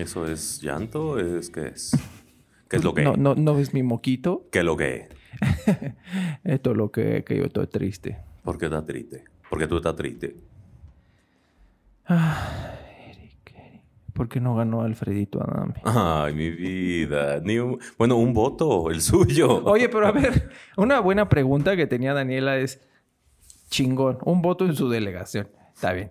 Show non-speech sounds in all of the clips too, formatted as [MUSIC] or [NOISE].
¿Eso es llanto? ¿Es qué es? ¿Qué es lo que? No, no, ¿no ves mi moquito? ¿Qué es lo que? [LAUGHS] Esto es lo que, que yo estoy triste. ¿Por qué estás triste? ¿Por qué tú estás triste? Ah, Eric, Eric. ¿Por qué no ganó Alfredito Adame? Ay, mi vida. Ni un- Bueno, un voto, el suyo. Oye, pero a ver, una buena pregunta que tenía Daniela es chingón. Un voto en su delegación. Está bien.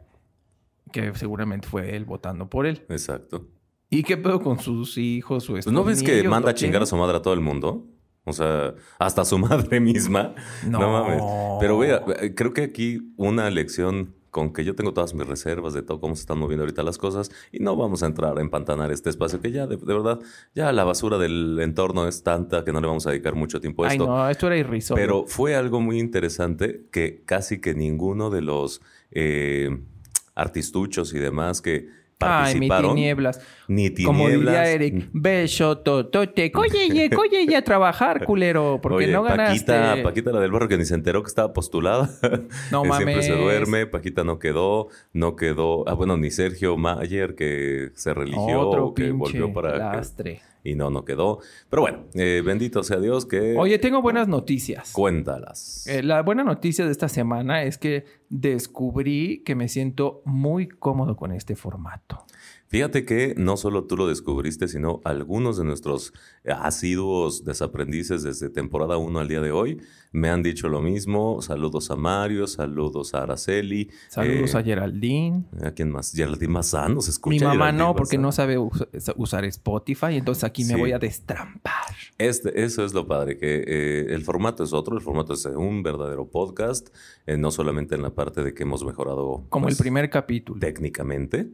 Que seguramente fue él votando por él. Exacto. ¿Y qué pedo con sus hijos, su ¿No ves que manda a chingar a su madre a todo el mundo? O sea, hasta a su [LAUGHS] madre misma. No. mames. Pero vea, creo que aquí una lección con que yo tengo todas mis reservas de todo cómo se están moviendo ahorita las cosas y no vamos a entrar a empantanar este espacio que ya, de, de verdad, ya la basura del entorno es tanta que no le vamos a dedicar mucho tiempo a Ay, esto. no, esto era irrisorio. Pero fue algo muy interesante que casi que ninguno de los eh, artistuchos y demás que Ay, mi participaron, tinieblas. ni Como diría tinieblas, Eric, beso, totote, [LAUGHS] oye, ye, oye, ya a trabajar, culero, porque Oye, no ganaste. Paquita, Paquita, la del barrio que ni se enteró que estaba postulada. [LAUGHS] No Que Siempre se mames. duerme. Paquita no quedó. No quedó. Ah, bueno, ni Sergio Mayer que se religió. Otro que pinche volvió para. lastre. Y no, no quedó. Pero bueno, eh, bendito sea Dios que. Oye, tengo buenas noticias. Cuéntalas. Eh, la buena noticia de esta semana es que descubrí que me siento muy cómodo con este formato. Fíjate que no solo tú lo descubriste, sino algunos de nuestros asiduos desaprendices desde temporada 1 al día de hoy me han dicho lo mismo. Saludos a Mario, saludos a Araceli. Saludos eh, a Geraldine. ¿A quién más? Geraldine Mazán nos escucha. Mi mamá Geraldine no, porque Mazán. no sabe us- usar Spotify, entonces aquí me Sí. voy a destrampar. Este, eso es lo padre, que eh, el formato es otro, el formato es un verdadero podcast, eh, no solamente en la parte de que hemos mejorado Como pues, el primer capítulo. técnicamente,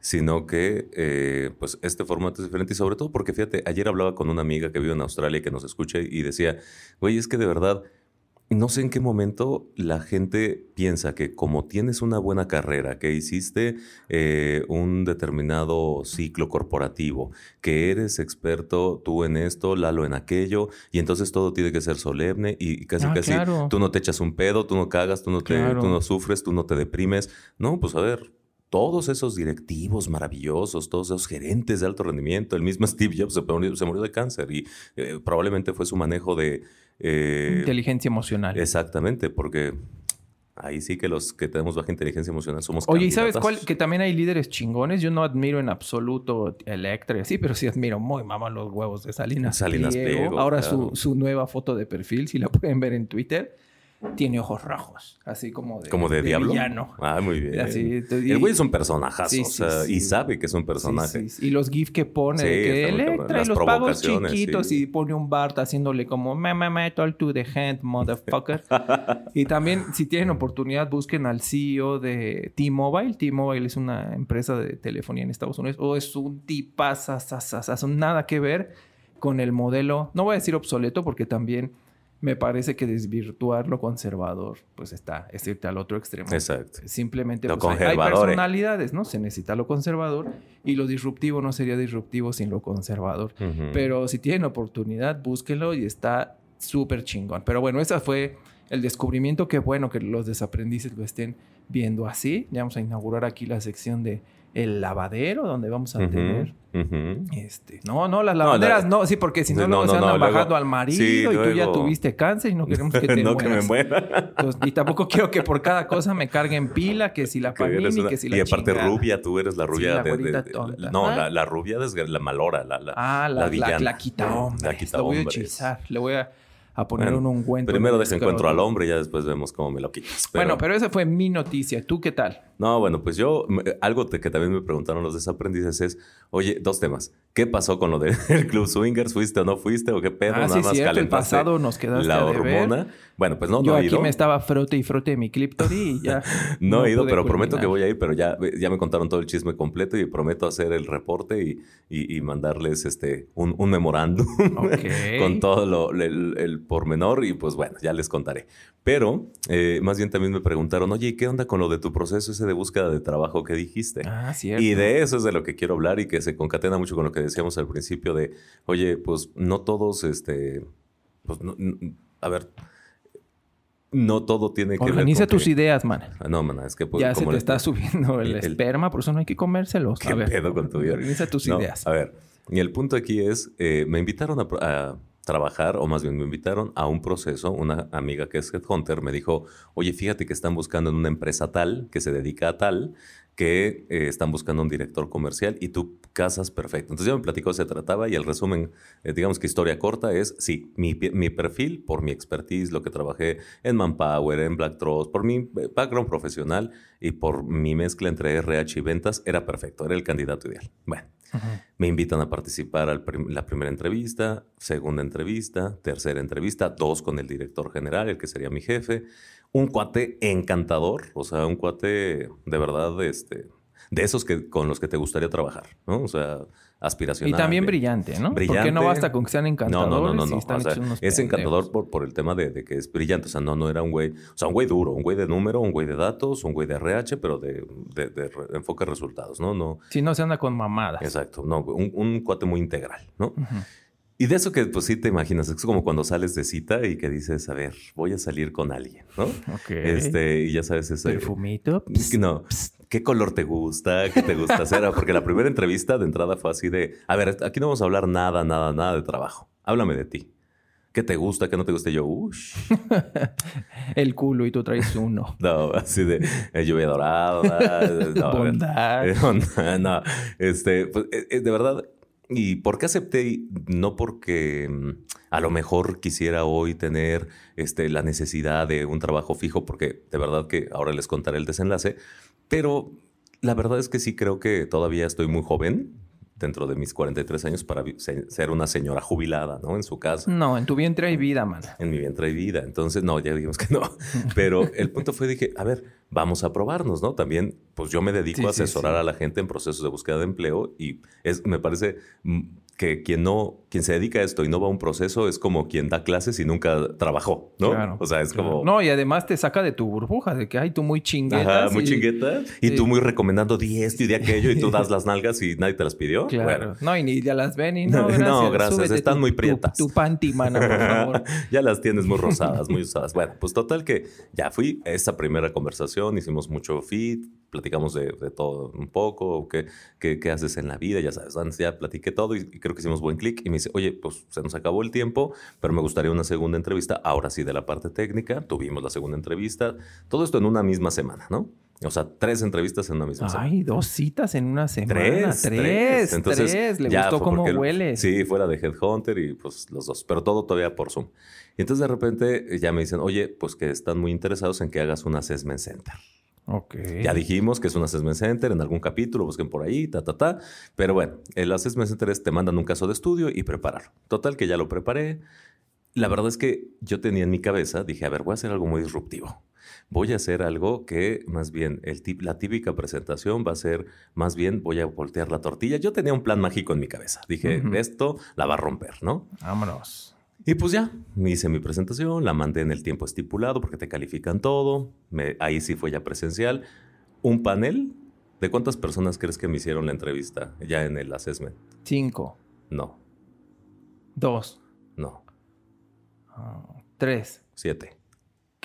sino que eh, pues este formato es diferente y sobre todo porque fíjate, ayer hablaba con una amiga que vive en Australia y que nos escucha y decía, güey, es que de verdad, no sé en qué momento la gente piensa que como tienes una buena carrera, que hiciste eh, un determinado ciclo corporativo, que eres experto tú en esto, Lalo en aquello, y entonces todo tiene que ser solemne y casi Ah, casi claro. tú no te echas un pedo, tú no cagas, tú no, te, Claro. tú no sufres, tú no te deprimes. No, pues a ver, todos esos directivos maravillosos, todos esos gerentes de alto rendimiento, el mismo [LAUGHS] Steve Jobs se murió, se murió de cáncer y eh, probablemente fue su manejo de... eh, Inteligencia emocional. exactamente, porque ahí sí que los que tenemos baja inteligencia emocional somos... Oye, ¿y sabes cuál? Que también hay líderes chingones. Yo no admiro en absoluto Electra, sí, pero sí admiro muy mamá los huevos de Salinas, Salinas Pliego. Pliego, Ahora claro. su, su nueva foto de perfil, si la pueden ver en Twitter, tiene ojos rojos, así como de, ¿Como de, diablo? villano. Ah, muy bien. Así, te- y- el güey es un personajazo, Sí, o sí, sea, sí. y sabe que es un personaje. Y los GIF que pone, de que. Electra y los pagos chiquitos y pone un Bart haciéndole como me, me, metal to the hand, motherfucker. y también, si tienen oportunidad, busquen al CEO de T-Mobile. T-Mobile es una empresa de telefonía en Estados Unidos. O es un tipazazazazazo. Nada que ver con el modelo, no voy a decir obsoleto porque también me parece que desvirtuar lo conservador, pues está, es irte al otro extremo. Exacto. Simplemente Lo pues, hay- eh. personalidades, ¿no? Se necesita lo conservador y lo disruptivo no sería disruptivo sin lo conservador. Pero si tienen oportunidad, búsquenlo y está súper chingón. Pero bueno, ese fue el descubrimiento. Qué bueno que los desaprendices lo estén viendo así. Ya vamos a inaugurar aquí la sección de el lavadero, donde vamos a tener este. No, no, las lavaderas la- no, sí, porque si no, No, luego se andan luego- bajando al marido Sí, y tú ya tuviste cáncer y no queremos que [LAUGHS] te no que me muera. Entonces, y tampoco [LAUGHS] quiero que por cada cosa me carguen pila, que si la Que panini, una- que si la y aparte chingada. rubia, tú eres la rubia la de, de- güerita de- tonta. No, Ah. la, la rubia es la malora, la, la, Ah, la, la la, villana. la quita hombres. La quita Lo voy a hechizar. Le voy a, a poner Bueno, un ungüento. Primero en el deja encuentro escroto. al hombre y ya después vemos cómo me lo quitas. Bueno, pero esa fue mi noticia. ¿Tú qué tal? No, bueno, pues yo, me- algo que también me preguntaron los desaprendices es, oye, dos temas. ¿Qué pasó con lo del [LAUGHS] Club Swingers? ¿Fuiste o no fuiste? ¿O qué pedo? ah, Nada sí, más cierto. El pasado nos quedaste la a deber. hormona. Bueno, pues no, Yo no he aquí ido. me estaba frote y frote de mi cliptori y ya. [LAUGHS] No, he ido, pero prometo que voy a ir, pero ya, ya me contaron todo el chisme completo y prometo hacer el reporte y, y- y mandarles este un, un memorándum [LAUGHS] con todo lo, el, el pormenor y pues bueno, ya les contaré. Pero eh, más bien también me preguntaron, oye, ¿y qué onda con lo de tu proceso ese de búsqueda de trabajo que dijiste? Ah, cierto. Y de eso es de lo que quiero hablar y que se concatena mucho con lo que decíamos al principio de, oye, pues no todos, este, pues, no- a ver, no todo tiene que Organiza ver con tus que- ideas, man. Ah, No, mana, es que... pues, Ya se como te le- está subiendo el, esperma, por eso no hay que comérselos. ¿Qué A ver, pedo con tu vida? Organiza tus No, ideas. A ver, y el punto aquí es, eh, me invitaron a trabajar, o más bien me invitaron a un proceso. Una amiga que es Headhunter me dijo, oye, fíjate que están buscando en una empresa tal, que se dedica a tal, que eh, están buscando un director comercial y tú casas perfecto. Entonces ya me platicó se trataba y el resumen, eh, digamos que historia corta es, sí, mi, mi perfil, por mi expertise, lo que trabajé en Manpower, en Black Trust, por mi eh, background profesional y por mi mezcla entre RH y ventas, era perfecto, era el candidato ideal. Bueno. Me invitan a participar a la primera entrevista, segunda entrevista, tercera entrevista, dos con el director general, el que sería mi jefe. Un cuate encantador, o sea, un cuate de verdad, este, de esos que, con los que te gustaría trabajar, ¿no? O sea, aspiracional. Y también brillante, ¿no? Porque Brillante. no basta con que sean encantadores no, no, no, no. están O sea, hechos unos es encantador por, por el tema de, de que es brillante. O sea, no, no era un güey, o sea, un güey duro, un güey de número, un güey de datos, un güey de RH, pero de, de, de enfoque a resultados, ¿no? No, Si no se anda con mamadas. exacto. No, un, un cuate muy integral, ¿no? Y de eso que, pues sí te imaginas, es como cuando sales de cita y que dices, a ver, voy a salir con alguien, ¿no? Ok. Este, y ya sabes, ese. Perfumito. No, ¿qué color te gusta? ¿Qué te gusta hacer? Ah, Porque la primera entrevista de entrada fue así de, a ver, aquí no vamos a hablar nada, nada, nada de trabajo. Háblame de ti. ¿Qué te gusta? ¿Qué no te gusta? Y yo, ush. [LAUGHS] El culo y tú traes uno. [LAUGHS] No, así de eh, lluvia dorada. no, ver. Bondad. Eh, onda, no, este, pues, eh, eh, de verdad. ¿Y por qué acepté? No porque mm, a lo mejor quisiera hoy tener este, la necesidad de un trabajo fijo, porque de verdad que ahora les contaré el desenlace, pero la verdad es que sí creo que todavía estoy muy joven, dentro de mis 43 años, para ser una señora jubilada, ¿no? En su casa No, en tu vientre hay vida, man. en mi vientre hay vida. Entonces, no, ya dijimos que no. [LAUGHS] Pero el punto fue, dije, a ver, vamos a probarnos, ¿no? También, pues yo me dedico Sí, a asesorar sí. a la gente en procesos de búsqueda de empleo y es, me parece mm, que quien no, quien se dedica a esto y no va a un proceso es como quien da clases y nunca trabajó, ¿no? Claro, o sea, es claro. como... No, y además te saca de tu burbuja, de que, ay, tú muy chinguetas. Ajá, muy y- chingueta. Y sí. tú muy recomendando di esto y di aquello y tú das las nalgas y nadie te las pidió. Claro. Bueno, No, y ni ya las ven y [LAUGHS] no, No, gracias. gracias, súbete están tu- muy tu- prietas. Tu, panty, mana, por favor. [LAUGHS] ya las tienes muy rosadas, muy usadas. Bueno, pues total que ya fui a esa primera conversación, hicimos mucho fit, platicamos de, de todo un poco, qué, qué, haces en la vida, ya sabes, antes ya platiqué todo y, y creo que hicimos buen clic y me dice, oye, pues se nos acabó el tiempo, pero me gustaría una segunda entrevista, ahora sí de la parte técnica, tuvimos la segunda entrevista, todo esto en una misma semana, ¿no? O sea, tres entrevistas en una misma semana. Ay, dos citas en una semana. Tres, Tres, tres. tres. Entonces, Le ya gustó cómo huele. Sí, fuera de Headhunter y pues los dos, pero todo todavía por Zoom. Y entonces de repente ya me dicen, oye, pues que están muy interesados en que hagas un assessment center. Ok. Ya dijimos que es un assessment center en algún capítulo, busquen por ahí, ta, ta, ta. Pero bueno, el assessment center es te mandan un caso de estudio y prepararlo. Total que ya lo preparé. La verdad es que yo tenía en mi cabeza, dije, a ver, voy a hacer algo muy disruptivo. Voy a hacer algo que más bien el tip- la típica presentación va a ser más bien voy a voltear la tortilla. Yo tenía un plan mágico en mi cabeza. Dije, esto la va a romper, ¿no? Vámonos. Y pues ya, me hice mi presentación, la mandé en el tiempo estipulado porque te califican todo. Me- ahí sí fue ya presencial. Un panel. ¿De cuántas personas crees que me hicieron la entrevista ya en el assessment? Cinco. No, Dos. no, ah, tres. siete.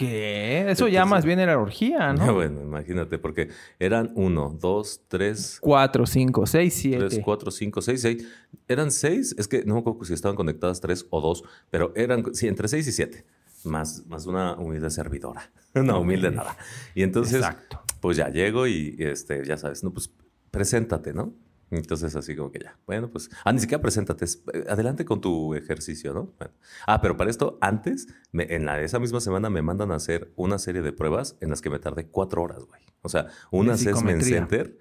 ¿Qué? Eso ya más bien era orgía, [LAUGHS] ¿no? Bueno, imagínate, porque eran uno, dos, tres, Cuatro, cinco, seis, siete. tres, cuatro, cinco, seis, seis. Eran seis, es que no me acuerdo si estaban conectadas tres o dos, pero eran, sí, entre seis y siete. Más, más una humilde servidora. [LAUGHS] No, humilde nada. Y entonces, Exacto. pues ya llego y este, ya sabes, no, pues preséntate, ¿no? Entonces así como que ya, bueno, pues, ah, ni siquiera preséntate, es- eh, adelante con tu ejercicio, ¿no? Bueno. Ah, pero para esto, antes, me- en la, esa misma semana me mandan a hacer una serie de pruebas en las que me tardé cuatro horas, güey. O sea, un De assessment center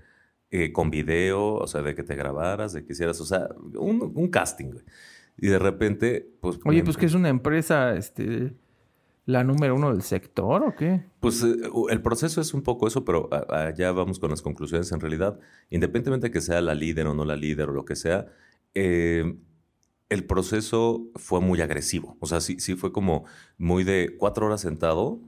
eh, con video, o sea, de que te grabaras, de que hicieras, o sea, un, un casting, güey. Y de repente, pues... Oye, pues que es una empresa, este, la número uno del sector o qué? Pues eh, el proceso es un poco eso, pero allá vamos con las conclusiones. En realidad, independientemente de que sea la líder o no la líder o lo que sea, eh, el proceso fue muy agresivo. O sea, sí, sí fue como muy de cuatro horas sentado.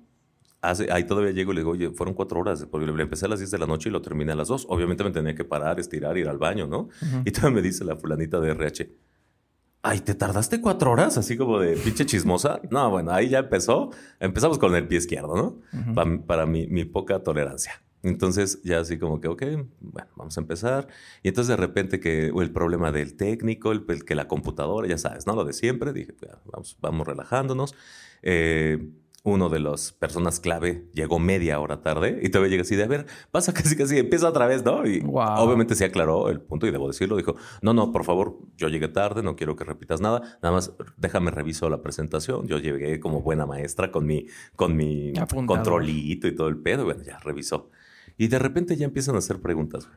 Hace, ahí todavía llego y le digo, oye, fueron cuatro horas, porque le empecé a las 10 de la noche y lo terminé a las 2. Obviamente me tenía que parar, estirar, ir al baño, ¿no? Y todavía me dice la fulanita de RH, Ay, ¿te tardaste cuatro horas? Así como de pinche chismosa. No, bueno, ahí ya empezó. Empezamos con el pie izquierdo, ¿no? para, para mi, mi poca tolerancia. Entonces ya así como que, ok, bueno, vamos a empezar. Y entonces de repente que el problema del técnico, el, que la computadora, ya sabes, ¿no? Lo de siempre. Dije, vamos, vamos relajándonos. Eh, uno de las personas clave llegó media hora tarde y todavía llega así de, a ver, pasa [LAUGHS] casi casi, empieza otra vez, ¿no? Y obviamente se aclaró el punto y debo decirlo, dijo, no, no, por favor, yo llegué tarde, no quiero que repitas nada, nada más déjame reviso la presentación, yo llegué como buena maestra con mi, con mi controlito y todo el pedo, bueno, ya revisó. Y de repente ya empiezan a hacer preguntas.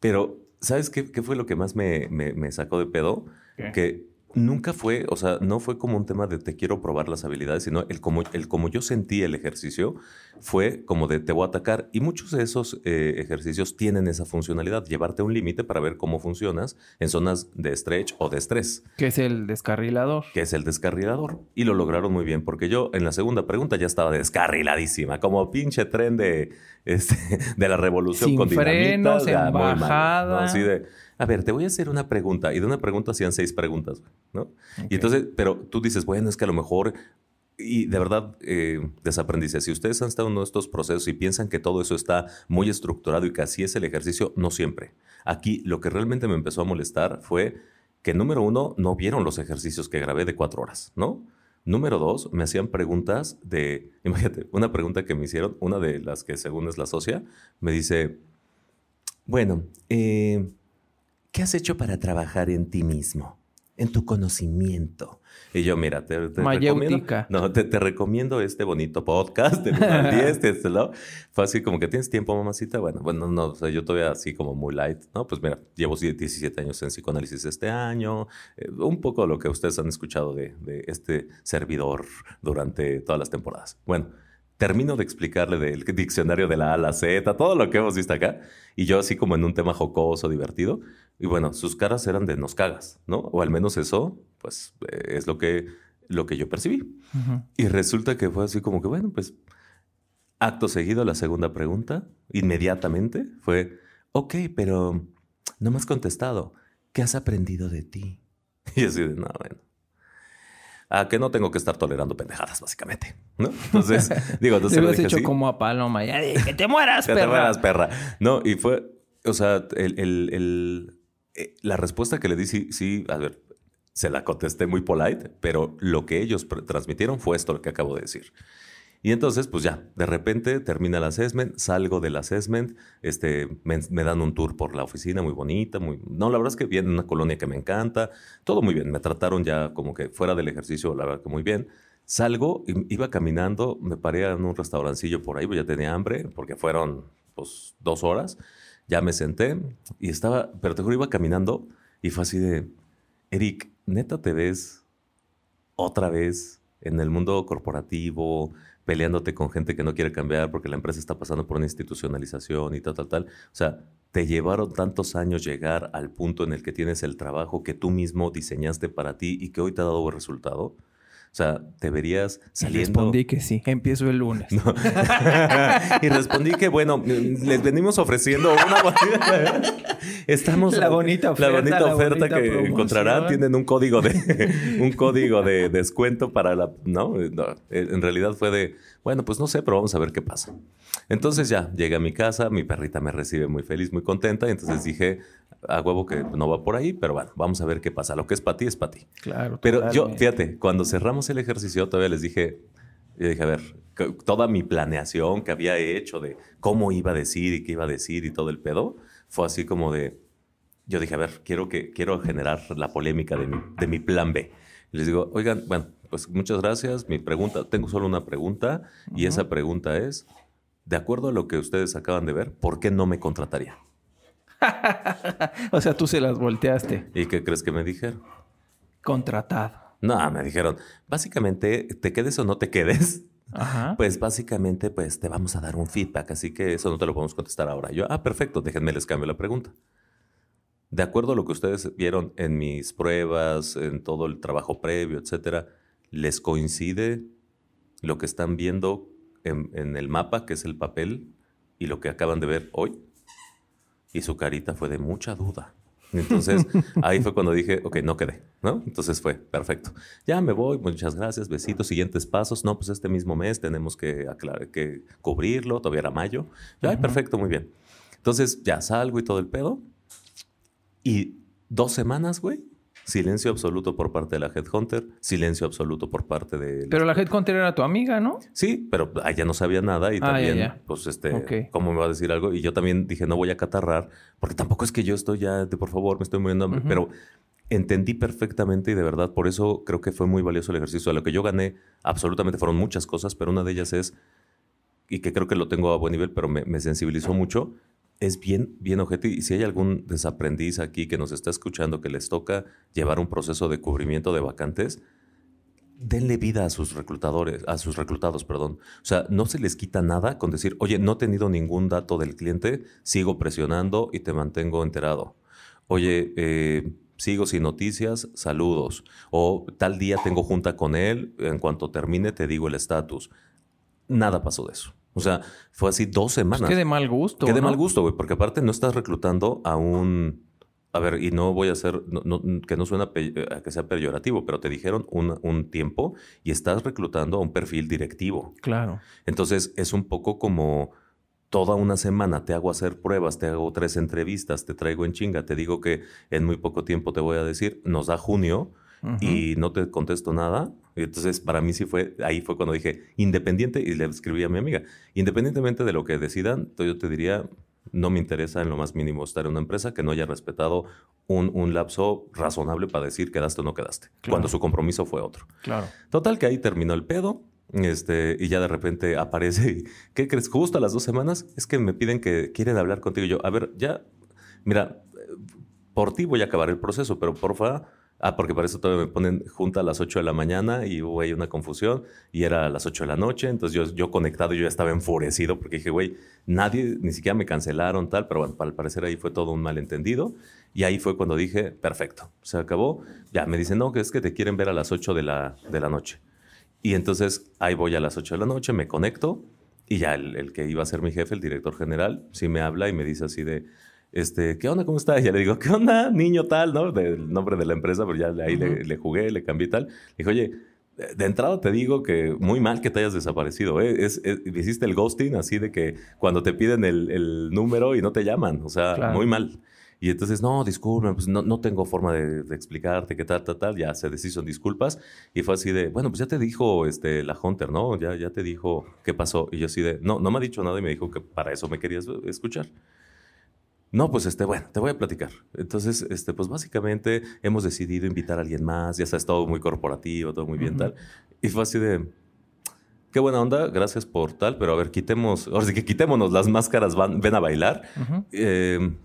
Pero, ¿sabes qué, qué fue lo que más me, me, me sacó de pedo? Que nunca fue, o sea, no fue como un tema de te quiero probar las habilidades, sino el como, el como yo sentí el ejercicio fue como de te voy a atacar. Y muchos de esos eh, ejercicios tienen esa funcionalidad, llevarte a un límite para ver cómo funcionas en zonas de stretch o de estrés. Que es el descarrilador. Que es el descarrilador. Y lo lograron muy bien, porque yo en la segunda pregunta ya estaba descarriladísima, como pinche tren de, [LAUGHS] este, de la revolución Sin con frenos, en bajada. así de a ver, te voy a hacer una pregunta. Y de una pregunta hacían seis preguntas, ¿no? Y entonces, pero tú dices, bueno, es que a lo mejor y de verdad, eh, desaprendice. Si ustedes han estado en uno de estos procesos y piensan que todo eso está muy estructurado y que así es el ejercicio, no siempre. Aquí lo que realmente me empezó a molestar fue que, número uno, no vieron los ejercicios que grabé de cuatro horas, ¿no? Número dos, me hacían preguntas de, [LAUGHS] imagínate, una pregunta que me hicieron, una de las que según es la socia, me dice, bueno, eh, ¿Qué has hecho para trabajar en ti mismo? En tu conocimiento. Y yo, mira, te, recomiendo, no, te, recomiendo este bonito podcast de 10, [LAUGHS] este, ¿no? Fue así como que tienes tiempo, mamacita. Bueno, bueno, no, o sea, yo todavía así como muy light, ¿no? Pues mira, llevo 17 años en psicoanálisis este año, eh, un poco lo que ustedes han escuchado de, de este servidor durante todas las temporadas. Bueno, termino de explicarle del diccionario de la A a la Z, todo lo que hemos visto acá, y yo así como en un tema jocoso, divertido, y bueno, sus caras eran de nos cagas, ¿no? O al menos eso, pues eh, es lo que, lo que yo percibí. Y resulta que fue así como que, bueno, pues acto seguido, la segunda pregunta, inmediatamente fue, ok, pero no me has contestado, ¿qué has aprendido de ti? [LAUGHS] Y así de, no, bueno a que no tengo que estar tolerando pendejadas, básicamente, ¿no? Entonces, [LAUGHS] digo, entonces... Te lo has hecho como a Paloma, ya que te mueras, perra. [LAUGHS] Que te mueras, perra. No, y fue, o sea, el, el, el, eh, la respuesta que le di, sí, sí, a ver, se la contesté muy polite, pero lo que ellos transmitieron fue esto lo que acabo de decir. Y entonces, pues ya, de repente termina el assessment, salgo del assessment, este, me, dan un tour por la oficina muy bonita, muy... No, la verdad es que viene una colonia que me encanta, todo muy bien, me trataron ya como que fuera del ejercicio, la verdad que muy bien. Salgo, iba caminando, me paré en un restaurancillo por ahí, pues ya tenía hambre, porque fueron pues dos horas, ya me senté y estaba, pero te juro, iba caminando y fue así de, Eric, neta te ves otra vez en el mundo corporativo, peleándote con gente que no quiere cambiar porque la empresa está pasando por una institucionalización y tal, tal, tal. O sea, te llevaron tantos años llegar al punto en el que tienes el trabajo que tú mismo diseñaste para ti y que hoy te ha dado resultado. O sea, te verías saliendo. Respondí que sí. Empiezo el lunes. [LAUGHS] y respondí que, bueno, les venimos ofreciendo una [LAUGHS] Estamos la bonita oferta, la bonita oferta que encontrarán. Tienen un código de [LAUGHS] un código de descuento para la. No, en realidad fue de. Bueno, pues no sé, pero vamos a ver qué pasa. Entonces ya llegué a mi casa, mi perrita me recibe muy feliz, muy contenta. Y entonces dije, a huevo que no va por ahí, pero bueno, vamos a ver qué pasa. Lo que es para ti es para ti. Claro. Pero yo, fíjate, cuando cerramos el ejercicio, todavía les dije, yo dije, a ver, toda mi planeación que había hecho de cómo iba a decir y qué iba a decir y todo el pedo, fue así como de, yo dije, a ver, quiero, que, quiero generar la polémica de mi, de mi plan B. Y les digo, oigan, bueno, pues muchas gracias. Mi pregunta, tengo solo una pregunta y esa pregunta es, de acuerdo a lo que ustedes acaban de ver, ¿por qué no me contrataría? [LAUGHS] o sea, tú se las volteaste. ¿Y qué crees que me dijeron? Contratado. No, me dijeron, básicamente, te quedes o no te quedes. Pues básicamente, pues te vamos a dar un feedback, así que eso no te lo podemos contestar ahora. Yo, ah, perfecto, déjenme les cambio la pregunta. De acuerdo a lo que ustedes vieron en mis pruebas, en todo el trabajo previo, etcétera, ¿les coincide lo que están viendo en el mapa, que es el papel, y lo que acaban de ver hoy? Y su carita fue de mucha duda. Entonces [LAUGHS] ahí fue cuando dije, ok, no quedé, ¿no? Entonces fue, perfecto. Ya me voy, muchas gracias, besitos, siguientes pasos. No, pues este mismo mes tenemos que, aclarar, que cubrirlo, todavía era mayo. Ya, perfecto, muy bien. Entonces ya salgo y todo el pedo. Y dos semanas, güey, Silencio absoluto por parte de la Headhunter, silencio absoluto por parte de... Pero la Headhunter era tu amiga, ¿no? Sí, pero ella no sabía nada y ah, también, pues, este, ¿cómo me va a decir algo? Y yo también dije, no voy a catarrar, porque tampoco es que yo estoy ya, de por favor, me estoy muriendo, pero entendí perfectamente y de verdad, por eso creo que fue muy valioso el ejercicio. lo que yo gané, absolutamente fueron muchas cosas, pero una de ellas es, y que creo que lo tengo a buen nivel, pero me, me sensibilizó mucho, es bien, bien objetivo. Y si hay algún desaprendiz aquí que nos está escuchando que les toca llevar un proceso de cubrimiento de vacantes, denle vida a sus reclutadores, a sus reclutados, perdón. O sea, no se les quita nada con decir, oye, no he tenido ningún dato del cliente, sigo presionando y te mantengo enterado. Oye, eh, sigo sin noticias, saludos. O tal día tengo junta con él, en cuanto termine te digo el estatus. Nada pasó de eso. O sea, fue así dos semanas. qué de mal gusto. Qué de mal gusto, güey, porque aparte no estás reclutando a un... A ver, y no voy a hacer, que no suena a que sea peyorativo, pero te dijeron un, un, tiempo y estás reclutando a un perfil directivo. Claro. Entonces es un poco como toda una semana te hago hacer pruebas, te hago tres entrevistas, te traigo en chinga, te digo que en muy poco tiempo te voy a decir, nos da junio y no te contesto nada. Y entonces, para mí sí fue, ahí fue cuando dije, independiente, y le escribí a mi amiga, independientemente de lo que decidan, yo te diría, no me interesa en lo más mínimo estar en una empresa que no haya respetado un, un lapso razonable para decir quedaste o no quedaste, cuando su compromiso fue otro. Claro. Total, que ahí terminó el pedo. Este, y ya de repente aparece, y, ¿qué crees? Justo a las dos semanas es que me piden que quieren hablar contigo. yo, a ver, ya, mira, por ti voy a acabar el proceso, pero porfa, Ah, porque para eso todavía me ponen junta a las 8 de la mañana y hubo ahí una confusión y era a las 8 de la noche. Entonces yo, yo conectado, yo ya estaba enfurecido porque dije, güey, nadie, ni siquiera me cancelaron tal, pero bueno, al parecer ahí fue todo un malentendido. Y ahí fue cuando dije, perfecto, se acabó. Ya me dicen, no, que es que te quieren ver a las 8 de la, de la noche. Y entonces ahí voy a las 8 de la noche, me conecto y ya el, el que iba a ser mi jefe, el director general, sí me habla y me dice así de, este, ¿qué onda? ¿Cómo está? Y ya le digo, ¿qué onda? Niño tal, ¿no? Del nombre de la empresa, pero ya ahí le, jugué, le cambié tal. Le dije, oye, de entrada te digo que muy mal que te hayas desaparecido. ¿eh? Es, hiciste el ghosting así de que cuando te piden el, número y no te llaman. O sea, muy mal. Y entonces, no, disculpen, pues no, no tengo forma de, explicarte qué tal, tal, tal. Ya se deshizo disculpas. Y fue así de, bueno, pues ya te dijo este, la Hunter, ¿no? Ya, ya te dijo qué pasó. Y yo así de, no, no me ha dicho nada y me dijo que para eso me querías escuchar. No, pues este, bueno, te voy a platicar. Entonces, este, pues básicamente hemos decidido invitar a alguien más, ya sabes, todo muy corporativo, todo muy bien tal. Y fue así de, qué buena onda, gracias por tal, pero a ver, quitemos, ahora sí que quitémonos las máscaras, van, ven a bailar. Em,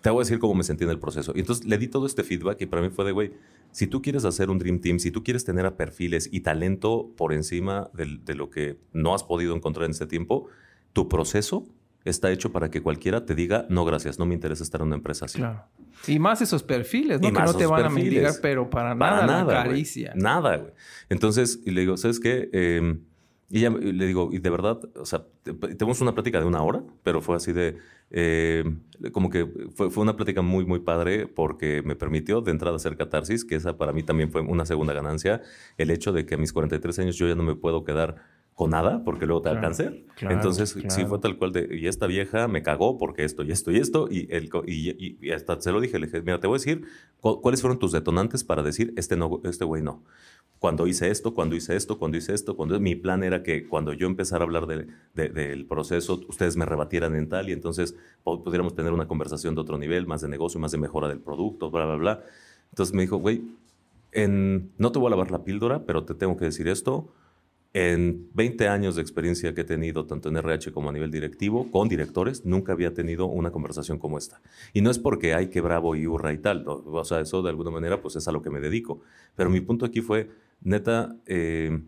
te voy a decir cómo me sentí en el proceso. Y entonces le di todo este feedback y para mí fue de, güey, si tú quieres hacer un Dream Team, si tú quieres tener a perfiles y talento por encima de, de lo que no has podido encontrar en este tiempo, tu proceso está hecho para que cualquiera te diga, no, gracias, no me interesa estar en una empresa así. Claro. Y más esos perfiles, ¿no? que no te van a mendigar, pero para, nada, nada caricia. Nada, güey. Entonces, y le digo, ¿sabes qué? Em, y ya le digo, y de verdad, o sea, tenemos una plática de una hora, pero fue así de, em, como que fue, fue, una plática muy, muy padre porque me permitió de entrada hacer catarsis, que esa para mí también fue una segunda ganancia, el hecho de que a mis 43 años yo ya no me puedo quedar con nada, porque luego te da cáncer. Entonces, sí fue tal cual de, y esta vieja me cagó porque esto y esto y esto, y, el, y, hasta se lo dije, le dije, mira, te voy a decir cuáles fueron tus detonantes para decir, este no, este güey no. Cuando hice esto, cuando hice esto, cuando hice esto, cuando mi plan era que cuando yo empezara a hablar de, del proceso, ustedes me rebatieran en tal y entonces pudiéramos tener una conversación de otro nivel, más de negocio, más de mejora del producto, bla, bla, bla. Entonces me dijo, güey, en, no te voy a lavar la píldora, pero te tengo que decir esto en 20 años de experiencia que he tenido, tanto en RH como a nivel directivo, con directores, nunca había tenido una conversación como esta. Y no es porque hay que bravo y hurra y tal, o sea, eso de alguna manera pues es a lo que me dedico. Pero mi punto aquí fue, neta, eh,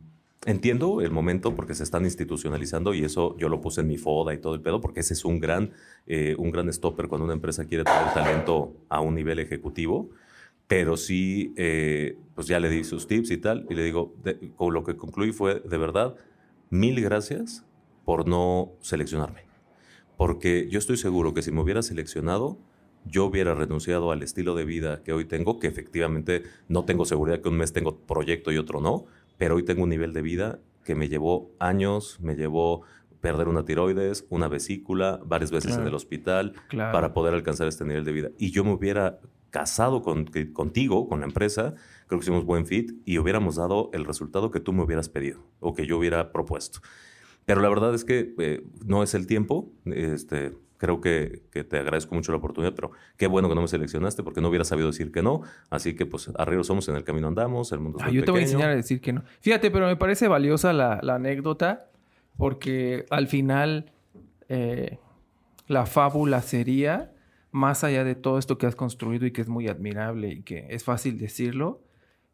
entiendo el momento porque se están institucionalizando y eso yo lo puse en mi foda y todo el pedo, porque ese es un gran, eh, un gran stopper cuando una empresa quiere tener talento a un nivel ejecutivo pero sí, eh, pues ya le di sus tips y tal, y le digo, con lo que concluí fue, de verdad, mil gracias por no seleccionarme, porque yo estoy seguro que si me hubiera seleccionado, yo hubiera renunciado al estilo de vida que hoy tengo, que efectivamente no tengo seguridad que un mes tengo proyecto y otro no, pero hoy tengo un nivel de vida que me llevó años, me llevó perder una tiroides, una vesícula, varias veces en el hospital, para poder alcanzar este nivel de vida. Y yo me hubiera casado con, contigo, con la empresa, creo que hicimos buen fit y hubiéramos dado el resultado que tú me hubieras pedido o que yo hubiera propuesto. Pero la verdad es que eh, no es el tiempo. Este, creo que, te agradezco mucho la oportunidad, pero qué bueno que no me seleccionaste porque no hubiera sabido decir que no. Así que, pues, arriba somos, en el camino andamos, el mundo es ah, Yo te voy a enseñar a decir que no. Fíjate, pero me parece valiosa la, anécdota porque al final eh, la fábula sería, más allá de todo esto que has construido y que es muy admirable y que es fácil decirlo,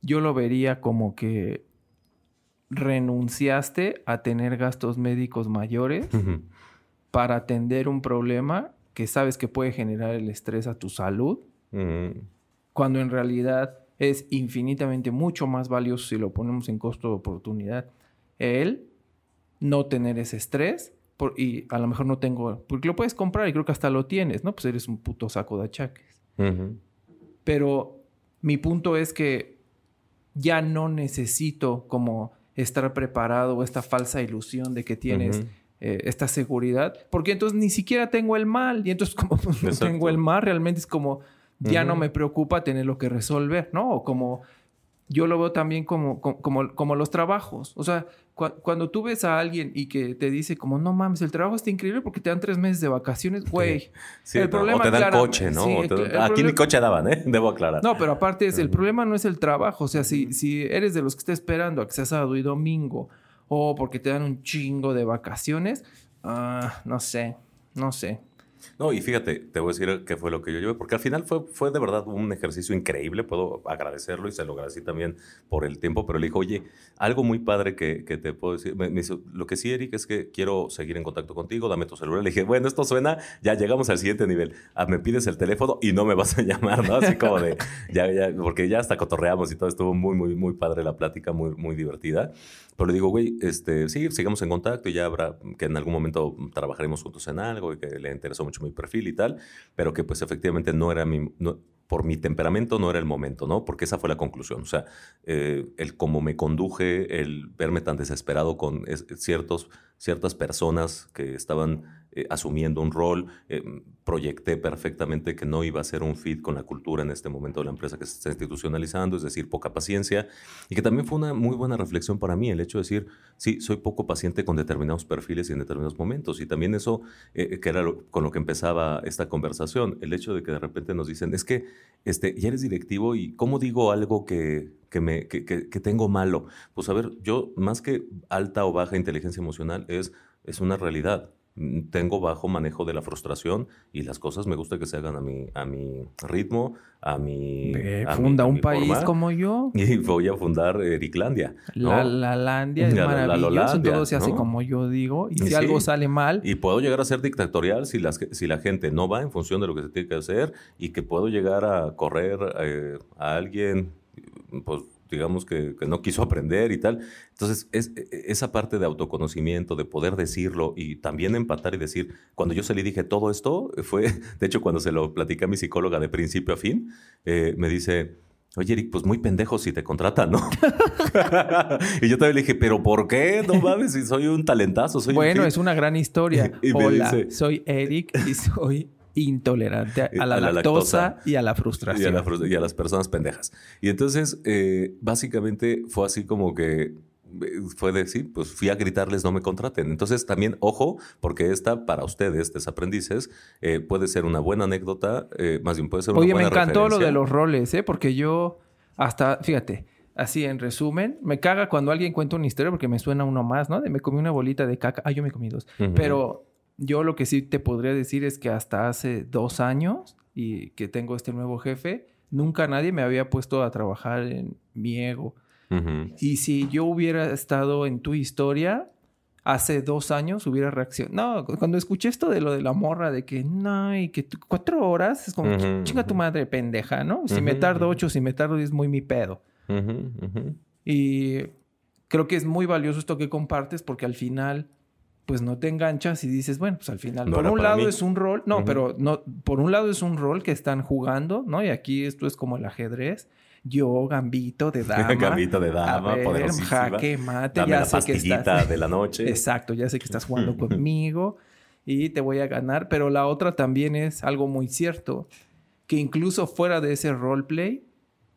yo lo vería como que renunciaste a tener gastos médicos mayores para atender un problema que sabes que puede generar el estrés a tu salud, cuando en realidad es infinitamente mucho más valioso si lo ponemos en costo de oportunidad. El no tener ese estrés y a lo mejor no tengo, porque lo puedes comprar y creo que hasta lo tienes, ¿no? Pues eres un puto saco de achaques. Pero mi punto es que ya no necesito como estar preparado o esta falsa ilusión de que tienes eh, esta seguridad, porque entonces ni siquiera tengo el mal y entonces [LAUGHS] como no tengo el mal, realmente es como ya no me preocupa tener lo que resolver, ¿no? O como yo lo veo también como, como, como los trabajos. O sea, cuando tú ves a alguien y que te dice como, no mames, el trabajo está increíble porque te dan tres meses de vacaciones, güey. Sí. el problema, o te dan coche, ¿no? aquí ni coche daban, ¿eh? [LAUGHS] Debo aclarar. No, pero aparte es, el problema no es el trabajo. O sea, si, si eres de los que está esperando a que sea sábado y domingo o porque te dan un chingo de vacaciones, ah, no sé, no sé. No, y fíjate, te voy a decir qué fue lo que yo llevé, porque al final fue, fue de verdad un ejercicio increíble, puedo agradecerlo y se lo agradecí también por el tiempo, pero le dijo, oye, algo muy padre que, que te puedo decir, me, dice, lo que sí, Eric, es que quiero seguir en contacto contigo, dame tu celular. Le dije, bueno, esto suena, ya llegamos al siguiente nivel, ah, me pides el teléfono y no me vas a [LAUGHS] llamar, ¿no? Así como de, ya, ya, porque ya hasta cotorreamos y todo, estuvo muy, muy, muy padre la plática, muy, muy divertida. Pero le digo, güey, este, sí, sigamos en contacto y ya habrá que en algún momento trabajaremos juntos en algo y que le interesó mucho mi perfil y tal, pero que pues efectivamente no era mi, por mi temperamento no era el momento, ¿no? Porque esa fue la conclusión. O sea, eh, el cómo me conduje, el verme tan desesperado con ciertos, ciertas personas que estaban eh, asumiendo un rol, eh, proyecté perfectamente que no iba a ser un fit con la cultura en este momento de la empresa que se está institucionalizando, es decir, poca paciencia, y que también fue una muy buena reflexión para mí el hecho de decir, sí, soy poco paciente con determinados perfiles y en determinados momentos, y también eso, eh, que era con lo que empezaba esta conversación, el hecho de que de repente nos dicen, es que este, ya eres directivo y ¿cómo digo algo que, que, me, que, que tengo malo? Pues a ver, yo más que alta o baja inteligencia emocional es, es una realidad tengo bajo manejo de la frustración y las cosas me gusta que se hagan a mi, a mi ritmo, a mi... funda un país como yo. [LAUGHS] Y voy a fundar Ericlandia. La, la Landia es maravilloso, todo se hace como yo digo. Y si algo sale mal... Y puedo llegar a ser dictatorial si, las, si la gente no va en función de lo que se tiene que hacer y que puedo llegar a correr eh, a alguien, pues digamos que, no quiso aprender y tal. Entonces, es, e, e, esa parte de autoconocimiento, de poder decirlo y también empatar y decir, cuando yo salí dije, todo esto fue, [LAUGHS] de hecho, cuando se lo platicé a mi psicóloga de principio a fin, eh, me dice, Oye, Eric, pues muy pendejo si te contratan, ¿no? [LAUGHS] y yo también le dije, ¿pero por qué? No mames, si soy un talentazo. Soy bueno, es una gran historia. [LAUGHS] Hola, soy Eric y soy intolerante a, la, lactosa, y a la frustración. Y a, las personas pendejas. Y entonces, eh, básicamente fue así como que eh, fue decir, pues fui a gritarles no me contraten. Entonces también, ojo, porque esta para ustedes, estos aprendices, eh, puede ser una buena anécdota, más bien puede ser una Oye, buena me encantó lo de los roles, ¿eh? Porque yo hasta, fíjate, así en resumen, me caga cuando alguien cuenta una historia porque me suena uno más, ¿no? De me comí una bolita de caca. Ah, yo me comí dos. Pero yo lo que sí te podría decir es que hasta hace dos años y que tengo este nuevo jefe, nunca nadie me había puesto a trabajar en mi ego. Y si yo hubiera estado en tu historia, hace dos años hubiera reaccionado. No, cuando escuché esto de lo de la morra, de que no, y que cuatro horas, es como, chinga tu madre pendeja, ¿no? Si me tardo ocho, si me tardo es muy mi pedo. Y creo que es muy valioso esto que compartes porque al final pues no te enganchas y dices, bueno, pues al final, No por un lado mí. es un rol, no, pero no, por un lado es un rol que están jugando, ¿no? Y aquí esto es como el ajedrez. Yo, gambito de [LAUGHS] dama. Gambito de dama, ver, poderosísima. jaque mate, Dame ya la sé que estás. de la noche. [LAUGHS] Exacto, ya sé que estás jugando [LAUGHS] conmigo y te voy a ganar, pero la otra también es algo muy cierto, que incluso fuera de ese roleplay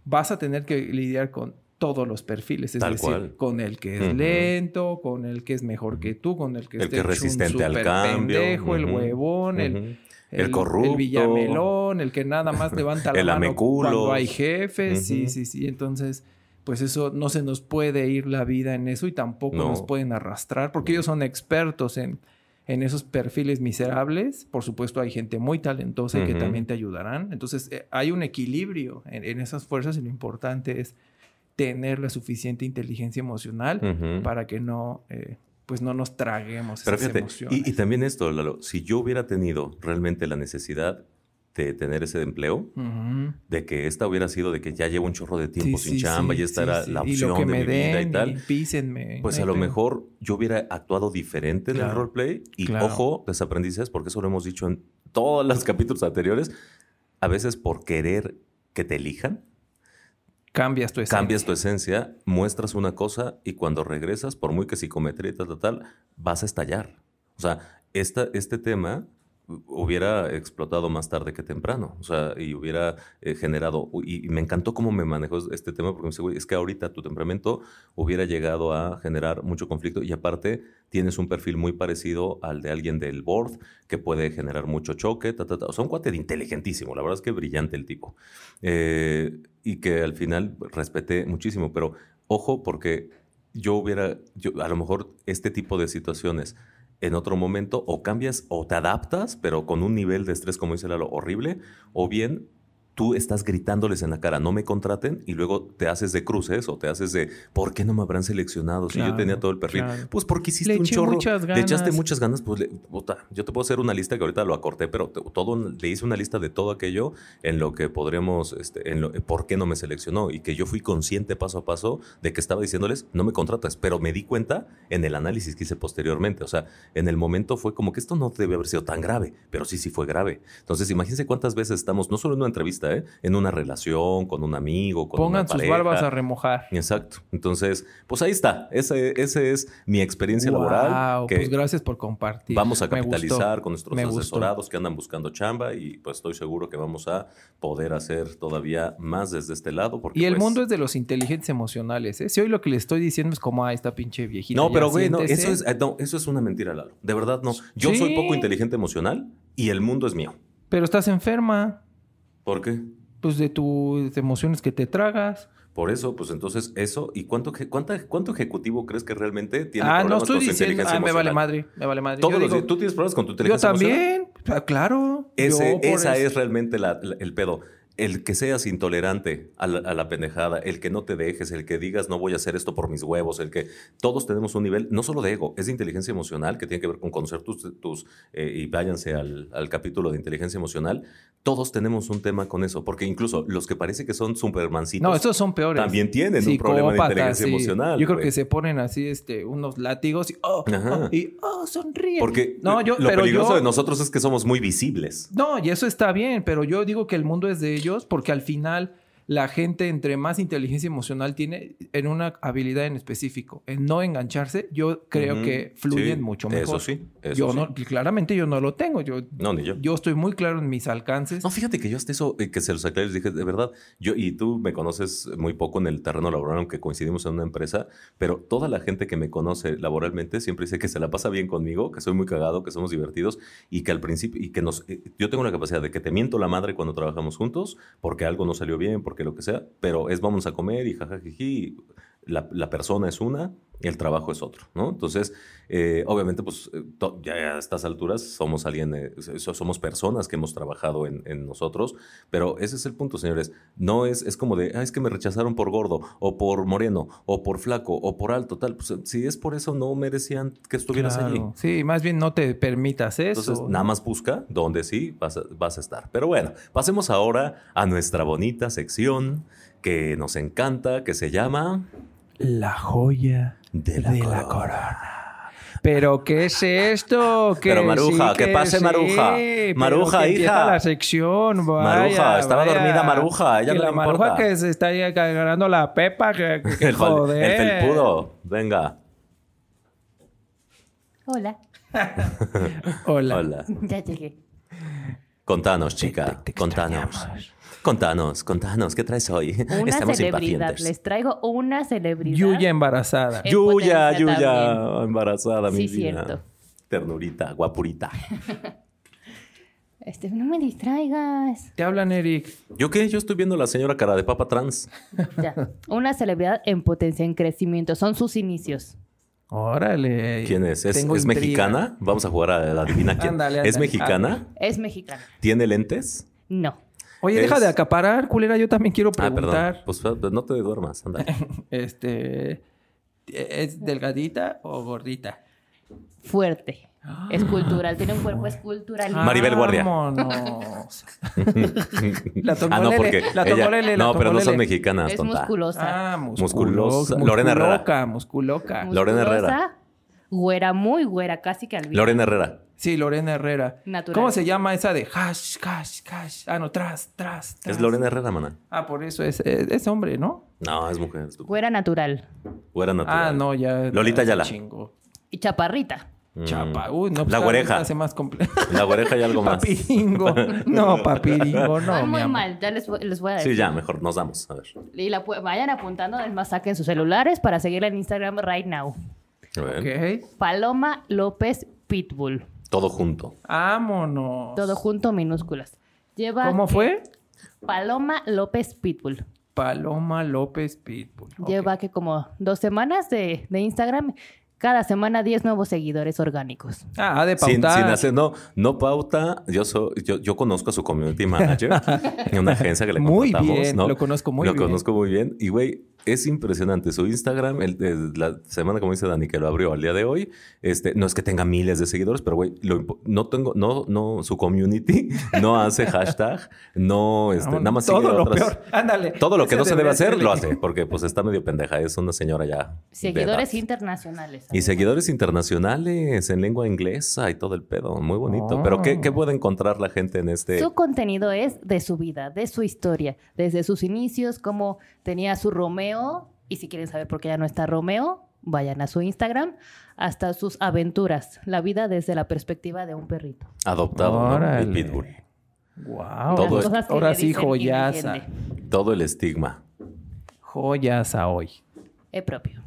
vas a tener que lidiar con todos los perfiles, es Tal decir, cual. con el que es lento, con el que es mejor que tú, con el que, El está que es resistente al cambio. pendejo, el huevón, el. El corrupto. el villamelón, el que nada más levanta [LAUGHS] la El mano ameculos. cuando hay jefes, sí, sí, sí, entonces pues eso no se nos puede ir la vida en eso y tampoco No. nos pueden arrastrar porque ellos son expertos en, en esos perfiles miserables. Por supuesto hay gente muy talentosa y que también te ayudarán. Entonces eh, hay un equilibrio en, en esas fuerzas y lo importante es tener la suficiente inteligencia emocional para que no, eh, pues no nos traguemos Pero esas fíjate, emociones. y, y también esto, Lalo, si yo hubiera tenido realmente la necesidad de tener ese empleo, de que esta hubiera sido de que ya llevo un chorro de tiempo Sí, sin sí, chamba sí, y esta era la Y opción lo que de me mi vida y tal, písenme. pues no a lo mejor yo hubiera actuado diferente en el roleplay. Y Claro. ojo, desaprendices, porque eso lo hemos dicho en todos los [LAUGHS] capítulos anteriores, a veces por querer que te elijan, cambias tu esencia. cambias tu esencia, muestras una cosa y cuando regresas, por muy que psicometría y tal, tal, tal, vas a estallar. O sea, esta, este tema hubiera explotado más tarde que temprano. O sea, y hubiera eh, generado. Y, me encantó cómo me manejó este tema, porque me dice, güey, es que ahorita tu temperamento hubiera llegado a generar mucho conflicto. Y aparte, tienes un perfil muy parecido al de alguien del board que puede generar mucho choque. Ta, ta, ta. O sea, un cuate de inteligentísimo. La verdad es que brillante el tipo. Eh, y que al final respeté muchísimo. Pero ojo, porque yo hubiera. A lo mejor este tipo de situaciones en otro momento o cambias o te adaptas, pero con un nivel de estrés, como dice Lalo, horrible, o bien tú estás gritándoles en la cara, no me contraten, y luego te haces de cruces o te haces de, ¿por qué no me habrán seleccionado si yo tenía todo el perfil? claro. Pues porque hiciste Le un chorro, muchas le echaste ganas. muchas ganas, pues le- yo te puedo hacer una lista que ahorita lo acorté, pero te- todo, le hice una lista de todo aquello en lo que podríamos, este, en lo, por qué no me seleccionó, y que yo fui consciente paso a paso de que estaba diciéndoles, no me contratas, pero me di cuenta en el análisis que hice posteriormente, o sea, en el momento fue como que esto no debe haber sido tan grave, pero sí, sí fue grave. Entonces, imagínense cuántas veces estamos, no solo en una entrevista, ¿eh? en una relación, con un amigo, con Pongan una sus pareja. barbas a remojar. Exacto. Entonces, pues ahí está. Ese, ese es mi experiencia laboral. Wow, Que pues gracias por compartir. vamos a capitalizar con nuestros Me gustó. asesorados que andan buscando chamba y pues estoy seguro que vamos a poder hacer todavía más desde este lado. Porque, Y el pues, mundo es de los inteligentes emocionales, ¿eh? Si hoy lo que le estoy diciendo es como, ah, esta pinche viejita. No, pero güey, no, siéntese". eso es, eh, no, eso es una mentira, Lalo. De verdad, no. Yo soy poco inteligente emocional y el mundo es mío. Pero estás enferma, ¿Por qué? pues de tus emociones que te tragas. Por eso, pues entonces eso. ¿Y cuánto, cuánta- cuánto ejecutivo crees que realmente tiene ah, no problemas estoy con su diciendo, inteligencia ah, me vale emocional? madre, me vale madre. Todos Yo los digo, días- ¿Tú tienes problemas con tu yo inteligencia emocional? también, Ah, claro. Ese- Yo esa eso- es realmente la- la- el pedo. El que seas intolerante a la, a la pendejada, el que no te dejes, el que digas no voy a hacer esto por mis huevos, el que todos tenemos un nivel, no solo de ego, es de inteligencia emocional, que tiene que ver con conocer tus, tus eh, y váyanse al, al capítulo de inteligencia emocional, todos tenemos un tema con eso, porque incluso los que parece que son supermancitos, No, estos son peores. también tienen un problema de inteligencia sí. emocional. Yo creo que se ponen así, este, unos látigos y, oh, oh, y, oh, sonríe. Porque no, yo, lo pero peligroso yo, de nosotros es que somos muy visibles. No, y eso está bien, pero yo digo que el mundo es de ellos porque al final la gente entre más inteligencia emocional tiene en una habilidad en específico, en no engancharse, yo creo Ujú. que fluyen Sí, mucho mejor. Eso sí, eso yo sí. no, claramente yo no lo tengo. Yo, No, ni yo. yo estoy muy claro en mis alcances. No, fíjate que yo hasta eso, eh, que se los aclaré, les dije, de verdad, yo y tú me conoces muy poco en el terreno laboral, aunque coincidimos en una empresa, pero toda la gente que me conoce laboralmente siempre dice que se la pasa bien conmigo, que soy muy cagado, que somos divertidos y que al principio, y que nos, eh, yo tengo la capacidad de que te miento la madre cuando trabajamos juntos, porque algo no salió bien, porque lo que sea, pero es vamos a comer y jajajiji, la, la persona es una y el trabajo es otro, ¿no? Entonces, eh, obviamente, pues eh, ya a estas alturas somos alguien, eh, so- somos personas que hemos trabajado en, en nosotros, pero ese es el punto, señores. No es, es como de, ah, es que me rechazaron por gordo, o por moreno, o por flaco, o por alto, tal. Pues, si es por eso, no merecían que estuvieras Claro. allí. Sí, más bien no te permitas eso. Entonces, nada más busca donde sí vas a, vas a estar. Pero bueno, pasemos ahora a nuestra bonita sección que nos encanta, que se llama La joya De la corona. ¿Pero qué es esto? Que [LAUGHS] Pero, Maruja, sí, que pase, Maruja. pero Maruja, que hija. la sección, vaya, Maruja, estaba vaya. dormida Maruja, a ella Que no la Maruja importa. que se está ahí agarrando la pepa, que, [LAUGHS] El, joder. el felpudo. Venga. Hola, [LAUGHS] Hola. Hola. ya llegué. Contanos, chica. te- te contanos. extrañamos. Contanos, contanos. ¿Qué traes hoy? [LAUGHS] Una Estamos celebridad. impacientes. Les traigo una celebridad. Yuya embarazada. En Yuya, Yuya. también. Embarazada, mi Sí, vida. cierto. Ternurita, guapurita. [LAUGHS] Este, no me distraigas. Te hablan, Eric. ¿Yo qué? Yo estoy viendo a la señora cara de papa trans. [LAUGHS] Ya. Una celebridad en potencia, en crecimiento. Son sus inicios. Órale. ¿Quién es? ¿Es, Tengo es intriga. mexicana? Vamos a jugar a la adivina quién. Ándale, ¿Es ándale. mexicana? Es mexicana. ¿Tiene lentes? No. Oye, Es- deja de acaparar, culera. Yo también quiero Ah, preguntar. perdón. Pues pues, no te duermas, anda. [LAUGHS] Este. ¿Es delgadita o gordita? Fuerte. Escultural. Tiene un cuerpo escultural. Maribel Guardia. Vámonos. [LAUGHS] la ah, no, porque la ella- tongolele, la No, pero no son mexicanas, Es tonta. musculosa. Ah, Musculosa. musculosa. Lorena Herrera. Musculoca, musculoca. Lorena Herrera. Güera, muy güera, casi que albina. Lorena Herrera. Sí, Lorena Herrera. Natural. ¿Cómo se llama esa de hash, hash, hash? Ah, no, tras, tras, tras. Es Lorena Herrera, mana. Ah, por eso es, es, es hombre, ¿no? No, es mujer. es Güera natural. Güera natural. Ah, no, ya. Lolita ya Ayala. Chingo. Y chaparrita. Mm. Chapa. Uy, no. pues, La se hace más complejo. [LAUGHS] La oreja y algo más. Papiringo. No, papiringo, no. Van muy amor. mal, ya les, voy- les voy a decir. Sí, ya, mejor nos damos. A ver. Y la vayan apuntando, además saquen sus celulares para seguirla en Instagram right now. A ver. Ok. Paloma López Pitbull. Todo junto. Vámonos. Todo junto, minúsculas. Lleva ¿Cómo fue? Paloma López Pitbull. Paloma López Pitbull. Lleva que como dos semanas de, de Instagram. Cada semana 10 nuevos seguidores orgánicos. Ah, de Sin, pautar. sin hacer, no, no pauta. Yo soy, yo, yo conozco a su community manager en [LAUGHS] una agencia que le Muy contratamos, bien, ¿no? lo conozco muy lo bien. conozco muy bien. Y güey, es impresionante. Su Instagram, el, el- la semana, como dice Dani, que lo abrió al día de hoy, este, no es que tenga miles de seguidores, pero güey, no tengo, no, no, su community [LAUGHS] no hace hashtag, no, este, nada más sigue Todo lo otras- peor. Ándale. Todo lo que no se debe hacer, lo hace, porque pues está medio pendeja, es una señora ya. Seguidores internacionales. Y seguidores internacionales en lengua inglesa y todo el pedo. Muy bonito. Oh. Pero ¿qué, ¿qué puede encontrar la gente en este? Su contenido es de su vida, de su historia, desde sus inicios, cómo tenía su Romeo, y si quieren saber por qué ya no está Romeo, vayan a su Instagram, hasta sus aventuras, la vida desde la perspectiva de un perrito. Adoptado, ¿no? El pitbull. Wow. Todo Las cosas que Ahora sí, joyaza. Todo el estigma. Joyaza hoy. Es propio.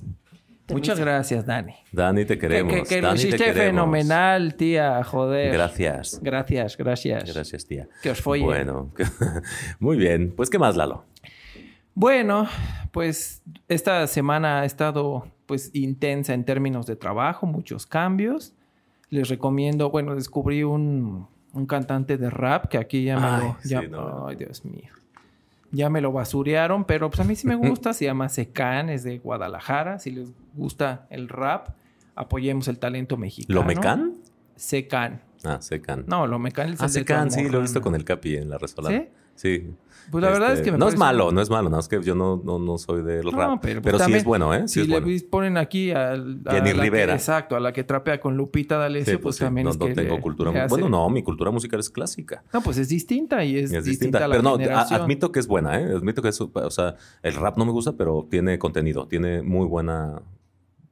Muchas gracias, Dani. Dani, te queremos. Que, que Dani, te hiciste queremos. fenomenal, tía. Joder. Gracias. Gracias, gracias. Gracias, tía. Que os follen. Bueno, [LAUGHS] muy bien. Pues, ¿qué más, Lalo? Bueno, pues esta semana ha estado pues intensa en términos de trabajo, muchos cambios. Les recomiendo, bueno, descubrí un, un cantante de rap que aquí ya me Ay, lo... ya- sí, no. Ay, Dios mío. Ya me lo basurearon, pero pues a mí sí me gusta. [LAUGHS] se llama Secan, es de Guadalajara. Si les gusta el rap, apoyemos el talento mexicano. ¿Lo mecan? Secan. Ah, secan. No, lo mecan es ah, secan, sí, lo he visto con el Capi en la resolana. ¿Sí? Sí. Pues la verdad es que me No es malo, no es malo. No es que yo no, no, no soy del rap. No, pero pues sí es bueno, ¿eh? Sí si es le bueno. ponen aquí al, a Jenny la que- Rivera. exacto, a la que trapea con Lupita D'Alessio, Sí, pues, sí, también no, es no que tengo le- cultura le mu- hace- Bueno, no, mi cultura musical es clásica. No, pues es distinta y es, Es distinta, Pero no, a- generación. admito que es buena, ¿eh? Admito que es, o sea, el rap no me gusta, pero tiene contenido, tiene muy buena,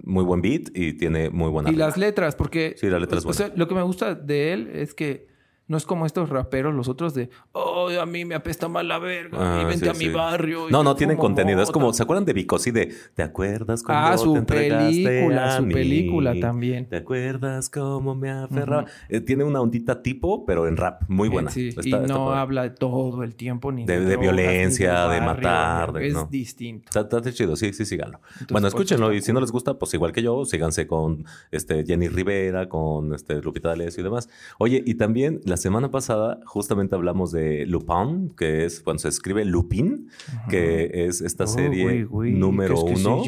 muy buen beat y tiene muy buena. Y las letras, porque Sí, la letra es o sea, lo que me gusta de él es que no es como estos raperos, los otros de, oh, a mí me apesta mal la verga, Ah, y vente sí, a mi sí. barrio. No, no tienen contenido. Es mota". como, ¿se acuerdan de Vico? Sí, de ¿te acuerdas cuando Ah, te su entregaste película, su mí? película también. ¿Te acuerdas cómo me aferraba? Eh, tiene una ondita tipo, pero en rap, muy Eh, buena. sí, Está- y está no habla todo el tiempo ni De- de drogas, ni violencia, de barrio, matar, de- es no. distinto. Está, está chido, sí, sí, síganlo. Entonces, bueno, escúchenlo y si no les gusta, pues igual que yo, síganse con este Jenny Rivera, con este Lupita D'Alessio y demás. Oye, y también la semana pasada justamente hablamos de Lupin, que es cuando se escribe Lupin, que es esta Oh, serie oui, oui. número uno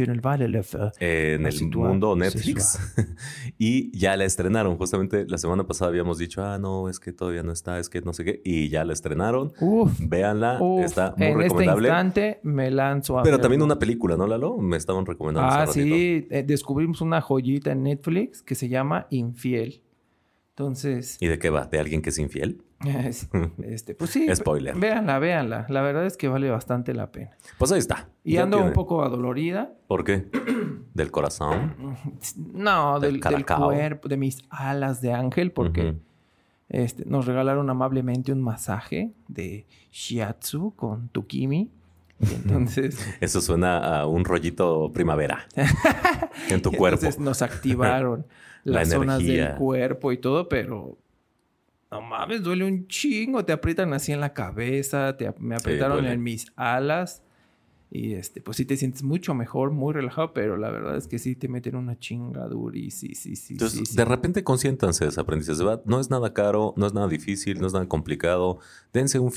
en el mundo Netflix. [LAUGHS] y ya la estrenaron. Justamente la semana pasada habíamos dicho, ah, no, es que todavía no está, es que no sé qué. Y ya la estrenaron. Uf, Véanla, uf. está muy en este recomendable. instante me lanzo a Pero verlo. también una película, ¿no, Lalo? Me estaban recomendando. Ah, sí. eh, descubrimos una joyita en Netflix que se llama Infiel. Entonces, ¿Y de qué va? ¿De alguien que es infiel? [LAUGHS] es- este, pues sí. Spoiler. Véanla, véanla. La verdad es que vale bastante la pena. Pues ahí está. Y Ya ando tiene- un poco adolorida. ¿Por qué? Del corazón. [CLEARS THROAT] No, Del del, cuerpo, de mis alas de ángel, porque este, nos regalaron amablemente un masaje de shiatsu con tukimi. [LAUGHS] Entonces, Eso suena a un rollito primavera en tu [LAUGHS] cuerpo. entonces nos activaron [LAUGHS] La las zonas del cuerpo y todo, pero no mames, duele un chingo. Te aprietan así en la cabeza, te, me apretaron en mis alas. Y este, pues sí te sientes mucho mejor, muy relajado, pero la verdad es que sí te meten una chingadura y sí, sí, sí. Entonces, sí, sí. de repente consiéntanse ese aprendizaje. No es nada caro, no es nada difícil, no es nada complicado. Dense un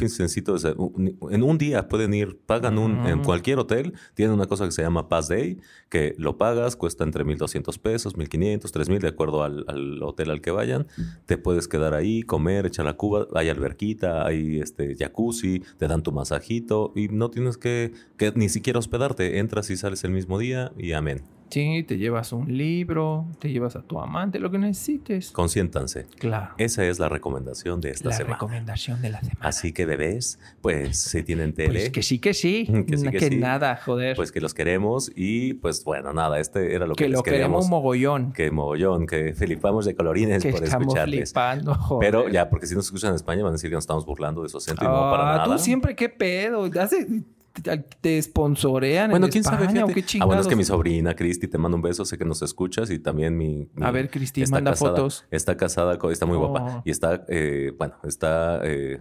un- En un día pueden ir, pagan un, en Ujú. cualquier hotel, tienen una cosa que se llama Pass Day, que lo pagas, cuesta entre 1.200 pesos, 1.500, 3.000, de acuerdo al, al hotel al que vayan. Te puedes quedar ahí, comer, echar la cuba, hay alberquita, hay este jacuzzi, te dan tu masajito y no tienes que, que ni siquiera hospedarte. Entras y sales el mismo día y amén. Sí, te llevas un libro, te llevas a tu amante, lo que necesites. Consiéntanse. Claro. Esa es la recomendación de esta la semana. recomendación de la semana. Así que bebés, pues si tienen tele, Pues que sí, que sí. [LAUGHS] Que sí, que que sí. nada, joder. pues que los queremos y pues bueno, nada, este era lo que, que les lo queremos mogollón. Que mogollón, que flipamos de colorines que por estamos escucharles. flipando, joder. Pero ya, porque si nos escuchan en España van a decir que nos estamos burlando de su acento y no para Ah, nada. tú siempre qué pedo. Hace- te, sponsorean Bueno, en quién sabe, España, ¿o fíjate. qué Ah, bueno, es que chingados? mi sobrina Cristi te mando un beso, sé que nos escuchas y también mi, mi- A ver, Cristi, manda casada- fotos. Está casada, está muy Oh. guapa y está, eh, bueno, está eh,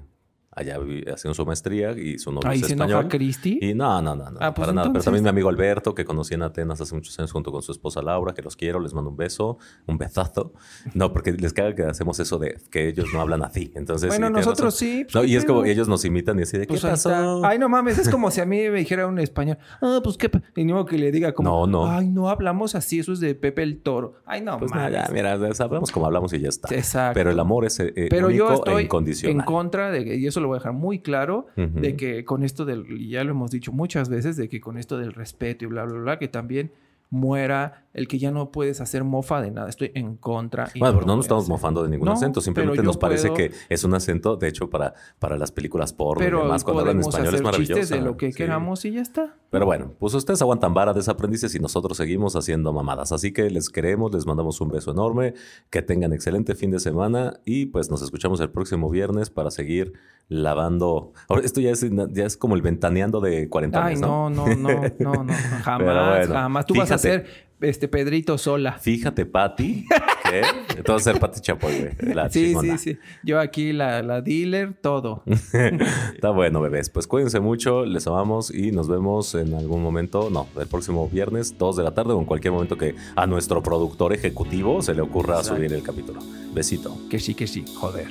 allá haciendo su maestría y su novio Ahí es español. Cristi. Y no, no, no, no, Ah, pues para nada. Pero también mi amigo Alberto, que conocí en Atenas hace muchos años junto con su esposa Laura, que los quiero, les mando un beso, un besazo. No, porque les caga que hacemos eso de que ellos no hablan así. Entonces, bueno, sí, nosotros sí. pues, No, ¿qué y es como ellos nos imitan y así de, ¿qué Pues ahí pasó? Ay, no mames, es como si a mí me dijera un español, ah, pues qué, pe-". y modo que le diga como, No, no. ay, no hablamos así, eso es de Pepe el Toro. Ay, no Pues mames. nada, mira, hablamos como hablamos y ya está. Exacto. Pero el amor es eh, Pero único yo e estoy incondicional. en contra de que, y eso lo voy a dejar muy claro, Ujú. de que con esto del, y ya lo hemos dicho muchas veces, de que con esto del respeto y bla, bla, bla, que también muera el que ya no puedes hacer mofa de nada. Estoy en contra. y Bueno, no pero no nos estamos hacer. mofando de ningún No, acento. Simplemente nos parece puedo- que es un acento, de hecho, para, para las películas porno y Pero demás. Cuando hablan español es maravilloso. chistes de lo que Sí. queramos y ya está. Pero bueno, pues ustedes aguantan vara de desaprendices y nosotros seguimos haciendo mamadas. Así que les queremos, les mandamos un beso enorme, que tengan excelente fin de semana y pues nos escuchamos el próximo viernes para seguir lavando. Ahora, esto ya es, ya es como el ventaneando de cuarentones, Ay, ¿no? no, no, no, no, no. [LAUGHS] Jamás, bueno, jamás. Tú vas a ser este Pedrito sola. Fíjate, Patti, que tú vas a ser Patti Chapoy, güey. La Sí, chingona. sí, sí. Yo aquí la, la dealer, todo. [LAUGHS] Está bueno, bebés. Pues cuídense mucho, les amamos y nos vemos en algún momento, no, el próximo viernes, 2 de la tarde o en cualquier momento que a nuestro productor ejecutivo se le ocurra Exacto. subir el capítulo. Besito. Que sí, que sí. Joder.